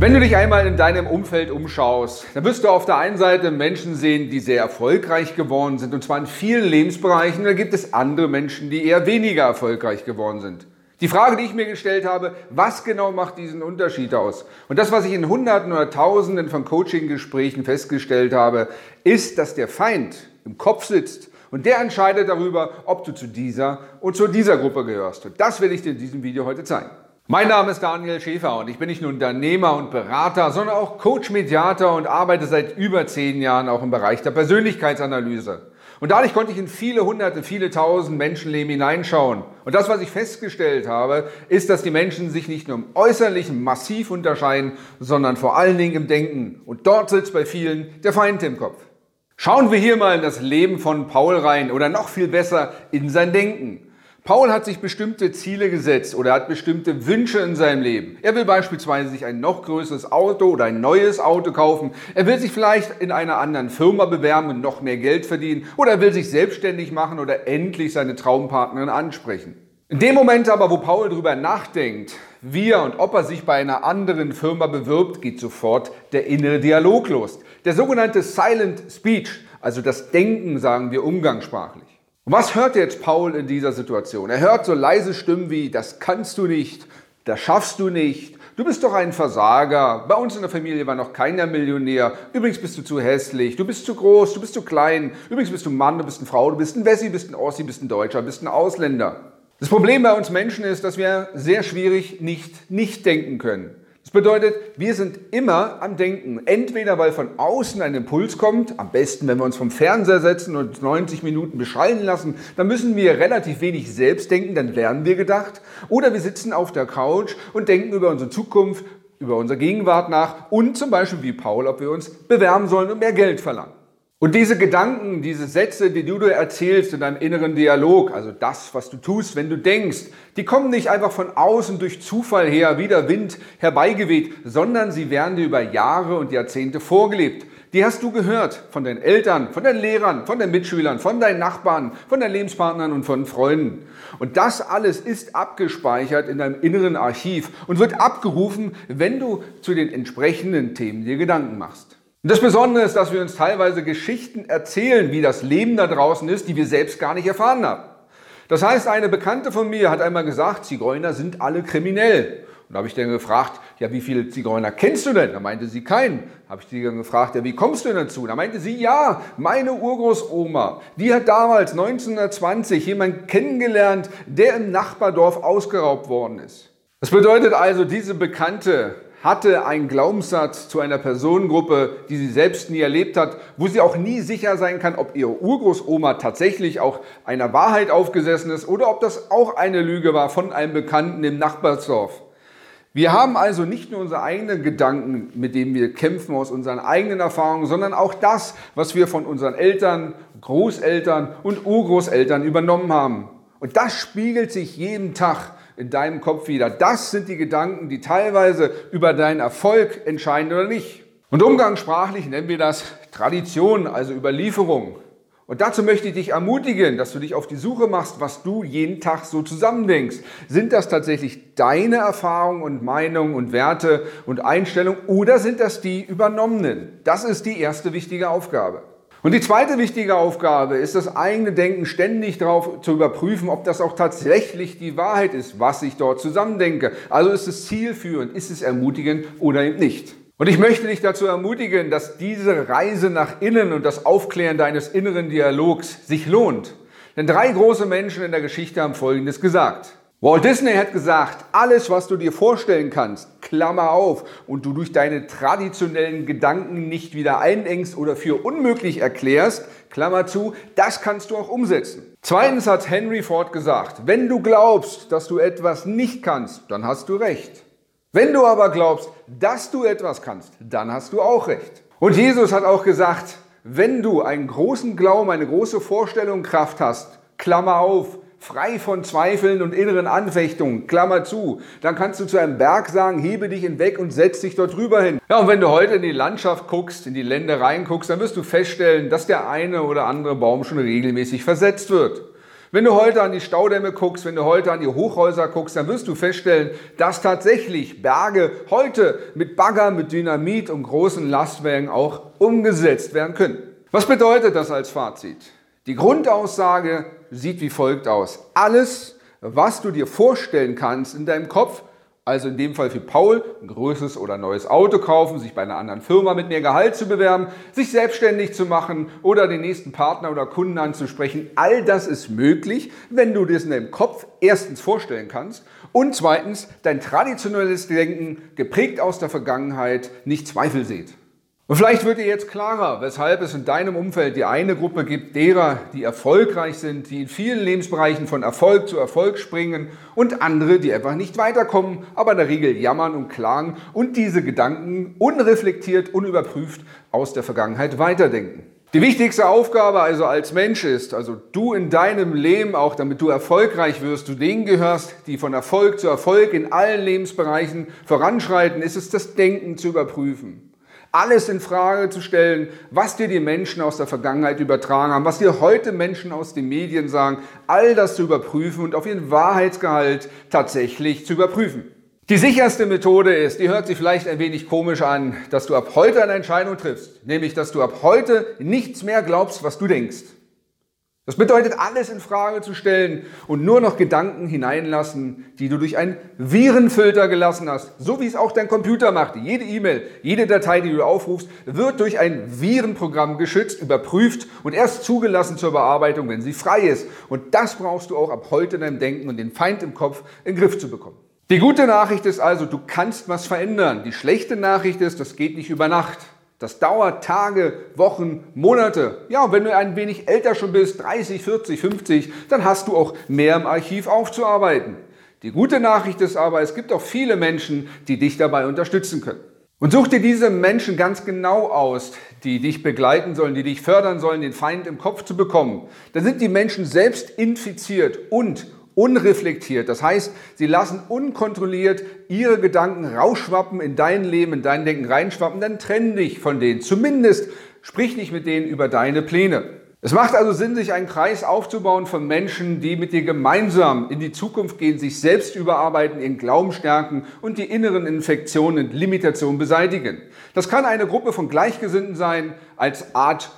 Wenn du dich einmal in deinem Umfeld umschaust, dann wirst du auf der einen Seite Menschen sehen, die sehr erfolgreich geworden sind, und zwar in vielen Lebensbereichen. Da gibt es andere Menschen, die eher weniger erfolgreich geworden sind. Die Frage, die ich mir gestellt habe, was genau macht diesen Unterschied aus? Und das, was ich in Hunderten oder Tausenden von Coaching-Gesprächen festgestellt habe, ist, dass der Feind im Kopf sitzt und der entscheidet darüber, ob du zu dieser und zu dieser Gruppe gehörst. Und das will ich dir in diesem Video heute zeigen. Mein Name ist Daniel Schäfer und ich bin nicht nur Unternehmer und Berater, sondern auch Coach, Mediator und arbeite seit über zehn Jahren auch im Bereich der Persönlichkeitsanalyse. Und dadurch konnte ich in viele hunderte, viele tausend Menschenleben hineinschauen. Und das, was ich festgestellt habe, ist, dass die Menschen sich nicht nur im Äußerlichen massiv unterscheiden, sondern vor allen Dingen im Denken. Und dort sitzt bei vielen der Feind im Kopf. Schauen wir hier mal in das Leben von Paul rein oder noch viel besser in sein Denken. Paul hat sich bestimmte Ziele gesetzt oder hat bestimmte Wünsche in seinem Leben. Er will beispielsweise sich ein noch größeres Auto oder ein neues Auto kaufen. Er will sich vielleicht in einer anderen Firma bewerben und noch mehr Geld verdienen. Oder er will sich selbstständig machen oder endlich seine Traumpartnerin ansprechen. In dem Moment aber, wo Paul darüber nachdenkt, wie er und ob er sich bei einer anderen Firma bewirbt, geht sofort der innere Dialog los. Der sogenannte Silent Speech, also das Denken, sagen wir umgangssprachlich. Und was hört jetzt Paul in dieser Situation? Er hört so leise Stimmen wie, das kannst du nicht, das schaffst du nicht, du bist doch ein Versager, bei uns in der Familie war noch keiner Millionär, übrigens bist du zu hässlich, du bist zu groß, du bist zu klein, übrigens bist du ein Mann, du bist eine Frau, du bist ein Wessi, bist ein Ossi, bist ein Deutscher, bist ein Ausländer. Das Problem bei uns Menschen ist, dass wir sehr schwierig nicht nicht denken können. Das bedeutet, wir sind immer am Denken. Entweder weil von außen ein Impuls kommt, am besten, wenn wir uns vom Fernseher setzen und 90 Minuten beschallen lassen, dann müssen wir relativ wenig selbst denken, dann werden wir gedacht. Oder wir sitzen auf der Couch und denken über unsere Zukunft, über unsere Gegenwart nach und zum Beispiel wie Paul, ob wir uns bewerben sollen und mehr Geld verlangen. Und diese Gedanken, diese Sätze, die du dir erzählst in deinem inneren Dialog, also das, was du tust, wenn du denkst, die kommen nicht einfach von außen durch Zufall her, wie der Wind herbeigeweht, sondern sie werden dir über Jahre und Jahrzehnte vorgelebt. Die hast du gehört von deinen Eltern, von deinen Lehrern, von deinen Mitschülern, von deinen Nachbarn, von deinen Lebenspartnern und von Freunden. Und das alles ist abgespeichert in deinem inneren Archiv und wird abgerufen, wenn du zu den entsprechenden Themen dir Gedanken machst. Und das Besondere ist, dass wir uns teilweise Geschichten erzählen, wie das Leben da draußen ist, die wir selbst gar nicht erfahren haben. Das heißt, eine Bekannte von mir hat einmal gesagt, Zigeuner sind alle kriminell. Und da habe ich dann gefragt, ja, wie viele Zigeuner kennst du denn? Da meinte sie keinen. Da habe ich sie dann gefragt, ja, wie kommst du denn dazu? Da meinte sie, ja, meine Urgroßoma, die hat damals 1920 jemanden kennengelernt, der im Nachbardorf ausgeraubt worden ist. Das bedeutet also, diese Bekannte hatte einen Glaubenssatz zu einer Personengruppe, die sie selbst nie erlebt hat, wo sie auch nie sicher sein kann, ob ihre Urgroßoma tatsächlich auch einer Wahrheit aufgesessen ist oder ob das auch eine Lüge war von einem Bekannten im Nachbarsdorf. Wir haben also nicht nur unsere eigenen Gedanken, mit denen wir kämpfen aus unseren eigenen Erfahrungen, sondern auch das, was wir von unseren Eltern, Großeltern und Urgroßeltern übernommen haben. Und das spiegelt sich jeden Tag in deinem Kopf wieder. Das sind die Gedanken, die teilweise über deinen Erfolg entscheiden oder nicht. Und umgangssprachlich nennen wir das Tradition, also Überlieferung. Und dazu möchte ich dich ermutigen, dass du dich auf die Suche machst, was du jeden Tag so zusammendenkst. Sind das tatsächlich deine Erfahrungen und Meinungen und Werte und Einstellungen oder sind das die übernommenen? Das ist die erste wichtige Aufgabe. Und die zweite wichtige Aufgabe ist, das eigene Denken ständig darauf zu überprüfen, ob das auch tatsächlich die Wahrheit ist, was ich dort zusammendenke. Also ist es zielführend, ist es ermutigend oder eben nicht. Und ich möchte dich dazu ermutigen, dass diese Reise nach innen und das Aufklären deines inneren Dialogs sich lohnt. Denn drei große Menschen in der Geschichte haben Folgendes gesagt. Walt Disney hat gesagt, alles, was du dir vorstellen kannst, Klammer auf, und du durch deine traditionellen Gedanken nicht wieder einengst oder für unmöglich erklärst, Klammer zu, das kannst du auch umsetzen. Zweitens hat Henry Ford gesagt, wenn du glaubst, dass du etwas nicht kannst, dann hast du recht. Wenn du aber glaubst, dass du etwas kannst, dann hast du auch recht. Und Jesus hat auch gesagt, Wenn du einen großen Glauben, eine große Vorstellung, Kraft hast, Klammer auf, frei von Zweifeln und inneren Anfechtungen, Klammer zu, dann kannst du zu einem Berg sagen, hebe dich hinweg und setz dich dort drüber hin. Ja, und wenn du heute in die Landschaft guckst, in die Länder reinguckst, dann wirst du feststellen, dass der eine oder andere Baum schon regelmäßig versetzt wird. Wenn du heute an die Staudämme guckst, wenn du heute an die Hochhäuser guckst, dann wirst du feststellen, dass tatsächlich Berge heute mit Bagger, mit Dynamit und großen Lastwagen auch umgesetzt werden können. Was bedeutet das als Fazit? Die Grundaussage sieht wie folgt aus. Alles, was du dir vorstellen kannst in deinem Kopf, also in dem Fall für Paul, ein größeres oder neues Auto kaufen, sich bei einer anderen Firma mit mehr Gehalt zu bewerben, sich selbstständig zu machen oder den nächsten Partner oder Kunden anzusprechen. All das ist möglich, wenn du das in deinem Kopf erstens vorstellen kannst und zweitens dein traditionelles Denken, geprägt aus der Vergangenheit, nicht Zweifel sieht. Und vielleicht wird dir jetzt klarer, weshalb es in deinem Umfeld die eine Gruppe gibt, derer, die erfolgreich sind, die in vielen Lebensbereichen von Erfolg zu Erfolg springen und andere, die einfach nicht weiterkommen, aber in der Regel jammern und klagen und diese Gedanken unreflektiert, unüberprüft aus der Vergangenheit weiterdenken. Die wichtigste Aufgabe also als Mensch ist, also du in deinem Leben, auch damit du erfolgreich wirst, du denen gehörst, die von Erfolg zu Erfolg in allen Lebensbereichen voranschreiten, ist es das Denken zu überprüfen alles in Frage zu stellen, was dir die Menschen aus der Vergangenheit übertragen haben, was dir heute Menschen aus den Medien sagen, all das zu überprüfen und auf ihren Wahrheitsgehalt tatsächlich zu überprüfen. Die sicherste Methode ist, die hört sich vielleicht ein wenig komisch an, dass du ab heute eine Entscheidung triffst, nämlich dass du ab heute nichts mehr glaubst, was du denkst. Das bedeutet, alles in Frage zu stellen und nur noch Gedanken hineinlassen, die du durch einen Virenfilter gelassen hast. So wie es auch dein Computer macht. Jede E-Mail, jede Datei, die du aufrufst, wird durch ein Virenprogramm geschützt, überprüft und erst zugelassen zur Bearbeitung, wenn sie frei ist. Und das brauchst du auch ab heute in deinem Denken und den Feind im Kopf in den Griff zu bekommen. Die gute Nachricht ist also, du kannst was verändern. Die schlechte Nachricht ist, das geht nicht über Nacht. Das dauert Tage, Wochen, Monate. Ja, und wenn du ein wenig älter schon bist, 30, 40, 50, dann hast du auch mehr im Archiv aufzuarbeiten. Die gute Nachricht ist aber, es gibt auch viele Menschen, die dich dabei unterstützen können. Und such dir diese Menschen ganz genau aus, die dich begleiten sollen, die dich fördern sollen, den Feind im Kopf zu bekommen. Dann sind die Menschen selbst infiziert und unreflektiert. Das heißt, sie lassen unkontrolliert ihre Gedanken rausschwappen in dein Leben, in dein Denken reinschwappen, dann trenn dich von denen. Zumindest sprich nicht mit denen über deine Pläne. Es macht also Sinn, sich einen Kreis aufzubauen von Menschen, die mit dir gemeinsam in die Zukunft gehen, sich selbst überarbeiten, ihren Glauben stärken und die inneren Infektionen und Limitationen beseitigen. Das kann eine Gruppe von Gleichgesinnten sein, als Art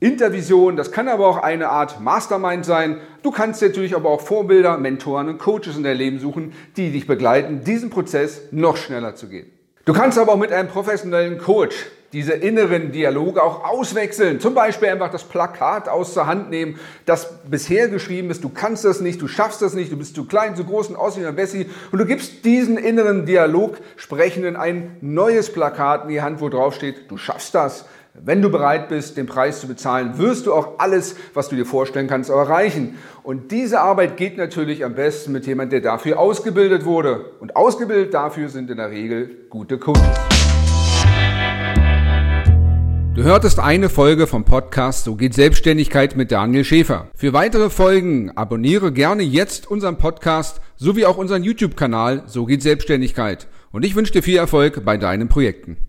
Intervision, das kann aber auch eine Art Mastermind sein. Du kannst natürlich aber auch Vorbilder, Mentoren und Coaches in dein Leben suchen, die dich begleiten, diesen Prozess noch schneller zu gehen. Du kannst aber auch mit einem professionellen Coach diese inneren Dialoge auch auswechseln. Zum Beispiel einfach das Plakat aus der Hand nehmen, das bisher geschrieben ist, du kannst das nicht, du schaffst das nicht, du bist zu klein, zu groß und aussehen wie Bessie. Und du gibst diesen inneren Dialog sprechenden ein neues Plakat in die Hand, wo drauf steht, du schaffst das. Wenn du bereit bist, den Preis zu bezahlen, wirst du auch alles, was du dir vorstellen kannst, erreichen. Und diese Arbeit geht natürlich am besten mit jemandem, der dafür ausgebildet wurde. Und ausgebildet dafür sind in der Regel gute Coaches. Du hörtest eine Folge vom Podcast So geht Selbstständigkeit mit Daniel Schäfer. Für weitere Folgen abonniere gerne jetzt unseren Podcast sowie auch unseren YouTube-Kanal So geht Selbstständigkeit. Und ich wünsche dir viel Erfolg bei deinen Projekten.